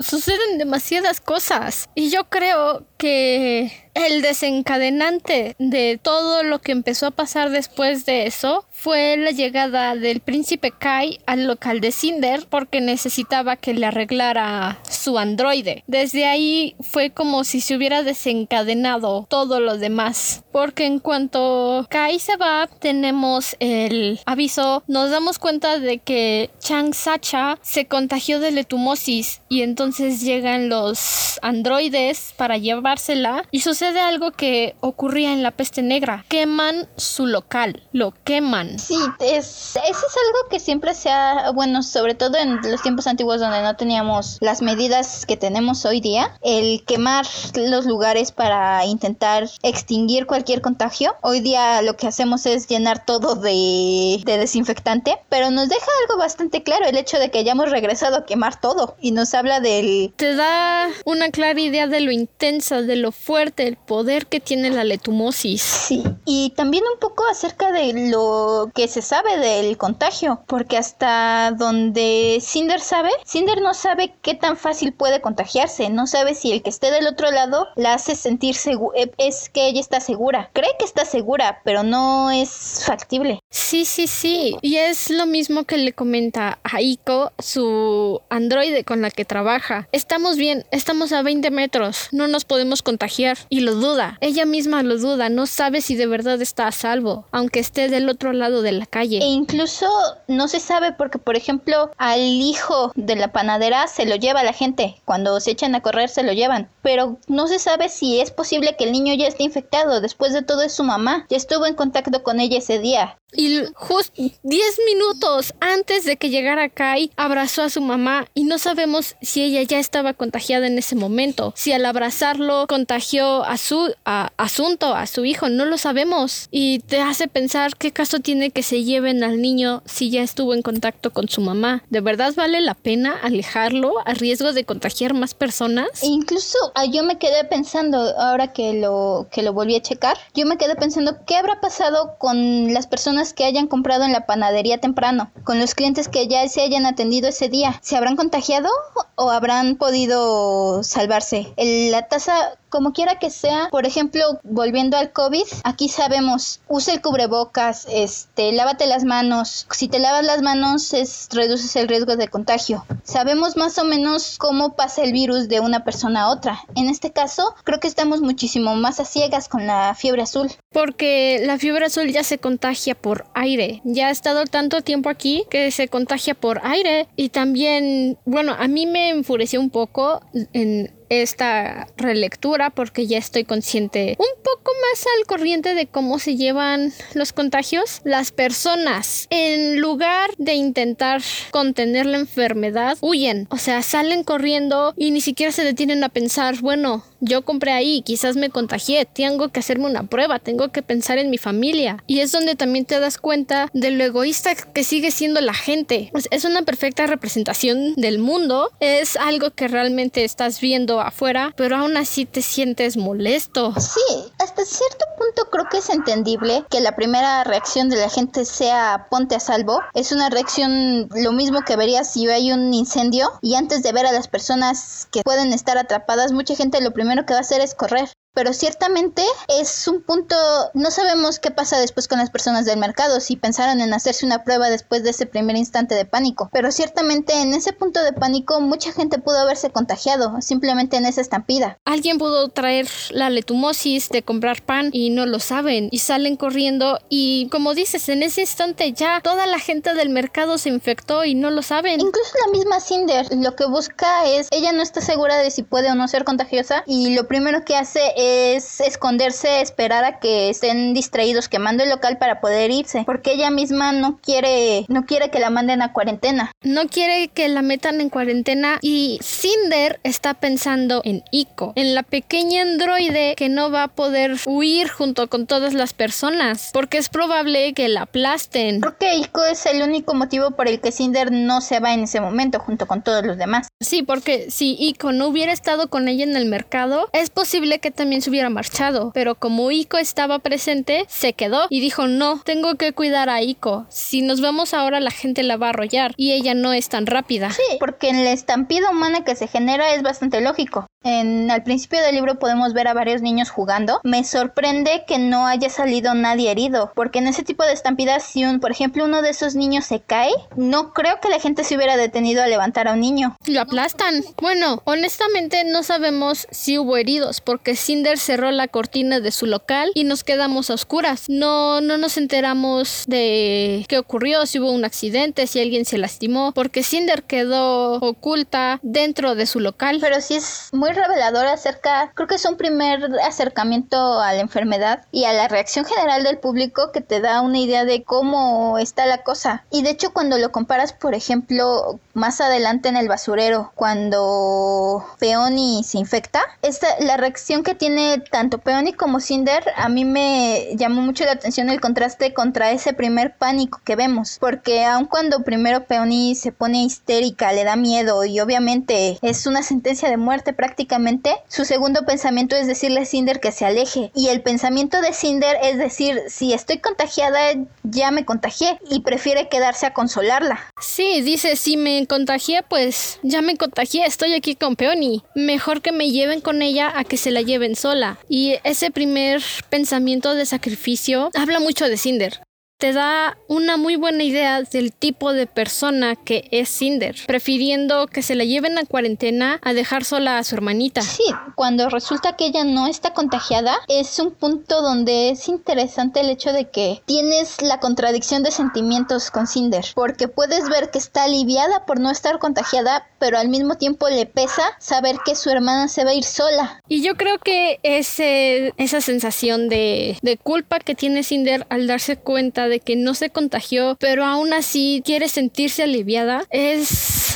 Suceden demasiadas cosas. Y yo creo que el desencadenante de todo lo que empezó a pasar después de eso fue la llegada del príncipe Kai al local de Cinder porque necesitaba que le arreglara su androide. Desde ahí fue como si se hubiera desencadenado todo lo demás. Porque en cuanto Kai se va, tenemos el aviso, nos damos cuenta de que Chang Sacha se contagió de letumosis y entonces llegan los androides para llevársela y sucede algo que ocurría en la peste negra. Queman su local, lo queman. Sí, es, eso es algo que siempre se ha, bueno, sobre todo en los tiempos antiguos donde no teníamos las medidas que tenemos hoy día, el quemar los lugares para intentar extinguir cualquier contagio. Hoy día lo que hacemos es llenar todo de, de desinfectante, pero nos deja algo bastante claro el hecho de que hayamos regresado a quemar todo y nos habla del... Te da una clara idea de lo intensa, de lo fuerte, el poder que tiene la letumosis. Sí, y también un poco acerca de lo que se sabe del contagio, porque hasta donde Cinder sabe, Cinder no sabe qué tan fácil puede contagiarse, no sabe si el que esté del otro lado la hace sentir segura, eh, es que ella está segura, cree que está segura, pero no es factible. Sí, sí, sí, y es lo mismo que le comenta a Iko, su androide con la que trabaja. Estamos bien, estamos a 20 metros, no nos podemos contagiar, y lo duda, ella misma lo duda, no sabe si de verdad está a salvo, aunque esté del otro lado de la calle. E incluso no se sabe porque, por ejemplo, al hijo de la panadera se lo lleva la gente. Cuando se echan a correr se lo llevan. Pero no se sabe si es posible que el niño ya esté infectado. Después de todo es su mamá. Ya estuvo en contacto con ella ese día. Y justo 10 minutos antes de que llegara Kai, abrazó a su mamá y no sabemos si ella ya estaba contagiada en ese momento. Si al abrazarlo contagió a su asunto, a su hijo, no lo sabemos. Y te hace pensar qué caso tiene que se lleven al niño si ya estuvo en contacto con su mamá. ¿De verdad vale la pena alejarlo a riesgo de contagiar más personas? E incluso ah, yo me quedé pensando, ahora que lo, que lo volví a checar, yo me quedé pensando qué habrá pasado con las personas que hayan comprado en la panadería temprano, con los clientes que ya se hayan atendido ese día. ¿Se habrán contagiado o habrán podido salvarse? la tasa como quiera que sea, por ejemplo, volviendo al COVID, aquí sabemos, usa el cubrebocas, este, lávate las manos. Si te lavas las manos, es, reduces el riesgo de contagio. Sabemos más o menos cómo pasa el virus de una persona a otra. En este caso, creo que estamos muchísimo más a ciegas con la fiebre azul. Porque la fiebre azul ya se contagia por aire. Ya ha estado tanto tiempo aquí que se contagia por aire. Y también, bueno, a mí me enfureció un poco en esta relectura porque ya estoy consciente un poco más al corriente de cómo se llevan los contagios. Las personas, en lugar de intentar contener la enfermedad, huyen, o sea, salen corriendo y ni siquiera se detienen a pensar, bueno, yo compré ahí, quizás me contagié, tengo que hacerme una prueba, tengo que pensar en mi familia. Y es donde también te das cuenta de lo egoísta que sigue siendo la gente. Es una perfecta representación del mundo, es algo que realmente estás viendo afuera, pero aún así te sientes molesto. Sí, hasta cierto punto creo que es entendible que la primera reacción de la gente sea ponte a salvo. Es una reacción lo mismo que verías si hay un incendio y antes de ver a las personas que pueden estar atrapadas, mucha gente lo primero que va a hacer es correr pero ciertamente es un punto, no sabemos qué pasa después con las personas del mercado, si pensaron en hacerse una prueba después de ese primer instante de pánico, pero ciertamente en ese punto de pánico mucha gente pudo haberse contagiado, simplemente en esa estampida. Alguien pudo traer la letumosis de comprar pan y no lo saben y salen corriendo y como dices, en ese instante ya toda la gente del mercado se infectó y no lo saben. Incluso la misma Cinder lo que busca es, ella no está segura de si puede o no ser contagiosa y lo primero que hace es esconderse, esperar a que estén distraídos quemando el local para poder irse, porque ella misma no quiere, no quiere que la manden a cuarentena. No quiere que la metan en cuarentena y Cinder está pensando en Ico, en la pequeña androide que no va a poder huir junto con todas las personas, porque es probable que la aplasten. Creo que Ico es el único motivo por el que Cinder no se va en ese momento junto con todos los demás. Sí, porque si Ico no hubiera estado con ella en el mercado, es posible que también se hubiera marchado, pero como Ico estaba presente, se quedó y dijo, no, tengo que cuidar a Ico. Si nos vamos ahora la gente la va a arrollar y ella no es tan rápida. Sí, porque en la estampida humana que se genera es bastante lógico. En, al principio del libro podemos ver a varios niños jugando. Me sorprende que no haya salido nadie herido, porque en ese tipo de estampidas, si un, por ejemplo uno de esos niños se cae, no creo que la gente se hubiera detenido a levantar a un niño. Lo aplastan. Bueno, honestamente no sabemos si hubo heridos, porque Cinder cerró la cortina de su local y nos quedamos a oscuras. No, no nos enteramos de qué ocurrió, si hubo un accidente, si alguien se lastimó, porque Cinder quedó oculta dentro de su local. Pero sí es muy revelador acerca, creo que es un primer acercamiento a la enfermedad y a la reacción general del público que te da una idea de cómo está la cosa. Y de hecho cuando lo comparas, por ejemplo, más adelante en el basurero, cuando Peony se infecta, esta, la reacción que tiene tanto Peony como Cinder, a mí me llamó mucho la atención el contraste contra ese primer pánico que vemos, porque aun cuando primero Peony se pone histérica, le da miedo y obviamente es una sentencia de muerte prácticamente, su segundo pensamiento es decirle a Cinder que se aleje. Y el pensamiento de Cinder es decir, si estoy contagiada, ya me contagié. Y prefiere quedarse a consolarla. Sí, dice, si me contagié, pues ya me contagié, estoy aquí con Peony. Mejor que me lleven con ella a que se la lleven sola. Y ese primer pensamiento de sacrificio habla mucho de Cinder te da una muy buena idea del tipo de persona que es Cinder, prefiriendo que se la lleven a cuarentena a dejar sola a su hermanita. Sí, cuando resulta que ella no está contagiada, es un punto donde es interesante el hecho de que tienes la contradicción de sentimientos con Cinder, porque puedes ver que está aliviada por no estar contagiada, pero al mismo tiempo le pesa saber que su hermana se va a ir sola. Y yo creo que ese, esa sensación de, de culpa que tiene Cinder al darse cuenta de que no se contagió, pero aún así quiere sentirse aliviada, es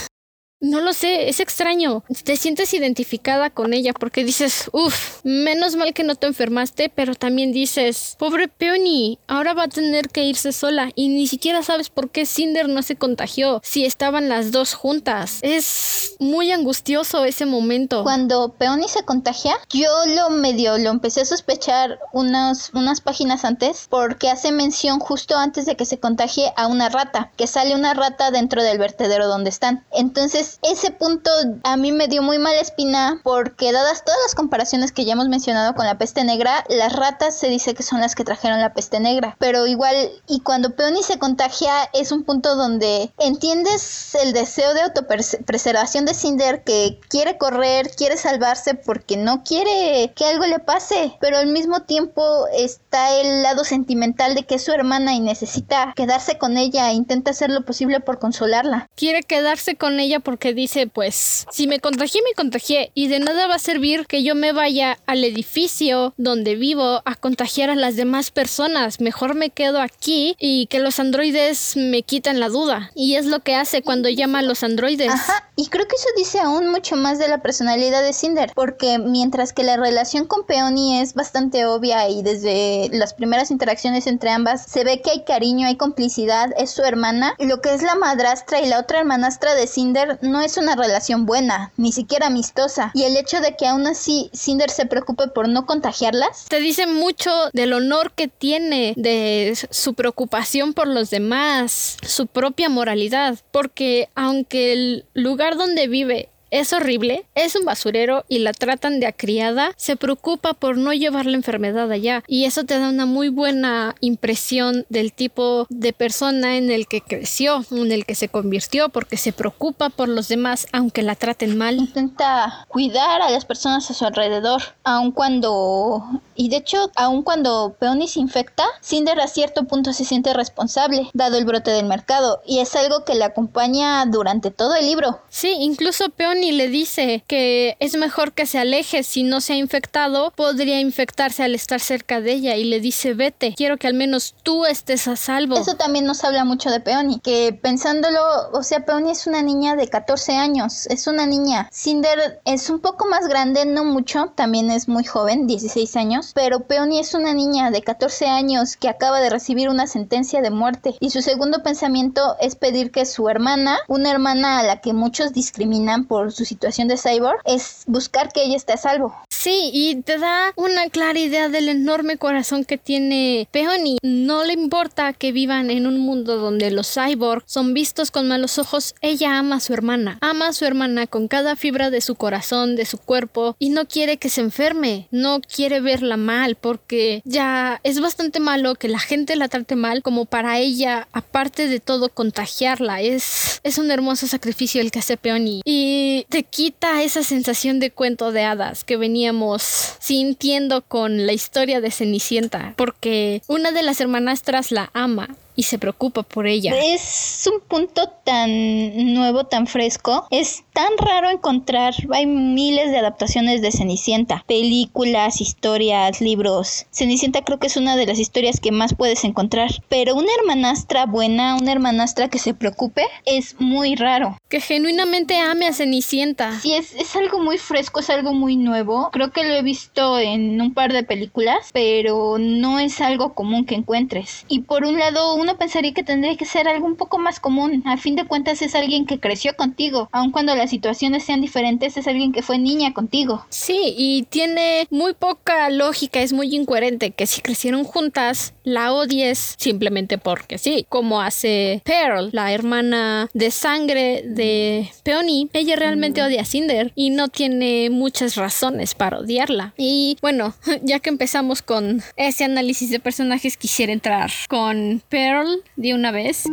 no lo sé, es extraño. Te sientes identificada con ella porque dices, uff, menos mal que no te enfermaste, pero también dices, pobre Peony, ahora va a tener que irse sola y ni siquiera sabes por qué Cinder no se contagió si estaban las dos juntas. Es muy angustioso ese momento. Cuando Peony se contagia, yo lo medio lo empecé a sospechar unas, unas páginas antes porque hace mención justo antes de que se contagie a una rata, que sale una rata dentro del vertedero donde están. Entonces ese punto a mí me dio muy mala espina porque dadas todas las comparaciones que ya hemos mencionado con la peste negra, las ratas se dice que son las que trajeron la peste negra. Pero igual, y cuando Peony se contagia es un punto donde entiendes el deseo de autopreservación de Cinder que quiere correr, quiere salvarse porque no quiere que algo le pase, pero al mismo tiempo está el lado sentimental de que es su hermana y necesita quedarse con ella e intenta hacer lo posible por consolarla. Quiere quedarse con ella porque que dice, pues, si me contagié, me contagié y de nada va a servir que yo me vaya al edificio donde vivo a contagiar a las demás personas. Mejor me quedo aquí y que los androides me quiten la duda. Y es lo que hace cuando llama a los androides. Ajá, y creo que eso dice aún mucho más de la personalidad de Cinder, porque mientras que la relación con Peony es bastante obvia y desde las primeras interacciones entre ambas se ve que hay cariño, hay complicidad, es su hermana, lo que es la madrastra y la otra hermanastra de Cinder no es una relación buena, ni siquiera amistosa. Y el hecho de que aún así Cinder se preocupe por no contagiarlas. Te dice mucho del honor que tiene, de su preocupación por los demás, su propia moralidad. Porque aunque el lugar donde vive es horrible, es un basurero y la tratan de acriada, se preocupa por no llevar la enfermedad allá y eso te da una muy buena impresión del tipo de persona en el que creció, en el que se convirtió porque se preocupa por los demás aunque la traten mal. Intenta cuidar a las personas a su alrededor, aun cuando y de hecho, aun cuando Peony se infecta, Cinder a cierto punto se siente responsable, dado el brote del mercado, y es algo que le acompaña durante todo el libro. Sí, incluso Peony Peony le dice que es mejor que se aleje si no se ha infectado, podría infectarse al estar cerca de ella y le dice vete, quiero que al menos tú estés a salvo. Eso también nos habla mucho de Peony, que pensándolo, o sea, Peony es una niña de 14 años, es una niña. Cinder es un poco más grande, no mucho, también es muy joven, 16 años, pero Peony es una niña de 14 años que acaba de recibir una sentencia de muerte y su segundo pensamiento es pedir que su hermana, una hermana a la que muchos discriminan por su situación de cyborg, es buscar que ella esté a salvo. Sí, y te da una clara idea del enorme corazón que tiene Peony. No le importa que vivan en un mundo donde los cyborgs son vistos con malos ojos, ella ama a su hermana, ama a su hermana con cada fibra de su corazón, de su cuerpo, y no quiere que se enferme, no quiere verla mal, porque ya es bastante malo que la gente la trate mal como para ella, aparte de todo, contagiarla. Es, es un hermoso sacrificio el que hace Peony. Y te quita esa sensación de cuento de hadas que veníamos sintiendo con la historia de Cenicienta, porque una de las hermanastras la ama y se preocupa por ella. Es un punto tan nuevo, tan fresco. Es tan raro encontrar. Hay miles de adaptaciones de Cenicienta. Películas, historias, libros. Cenicienta creo que es una de las historias que más puedes encontrar. Pero una hermanastra buena, una hermanastra que se preocupe, es muy raro. Que genuinamente ame a Cenicienta. Sí, es, es algo muy fresco, es algo muy nuevo. Creo que lo he visto en un par de películas, pero no es algo común que encuentres. Y por un lado, uno pensaría que tendría que ser algo un poco más común. A fin de cuentas es alguien que creció contigo, aun cuando las situaciones sean diferentes, es alguien que fue niña contigo. Sí, y tiene muy poca lógica, es muy incoherente que si crecieron juntas, la odies simplemente porque sí, como hace Pearl, la hermana de sangre de Peony. Ella realmente odia a Cinder y no tiene muchas razones para odiarla. Y bueno, ya que empezamos con ese análisis de personajes, quisiera entrar con Pearl de una vez.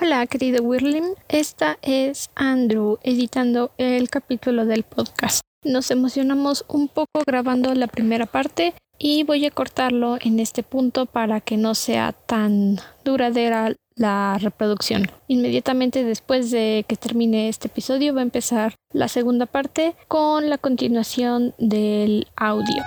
Hola, querido Wirlim. Esta es Andrew editando el capítulo del podcast. Nos emocionamos un poco grabando la primera parte y voy a cortarlo en este punto para que no sea tan duradera la reproducción. Inmediatamente después de que termine este episodio va a empezar la segunda parte con la continuación del audio.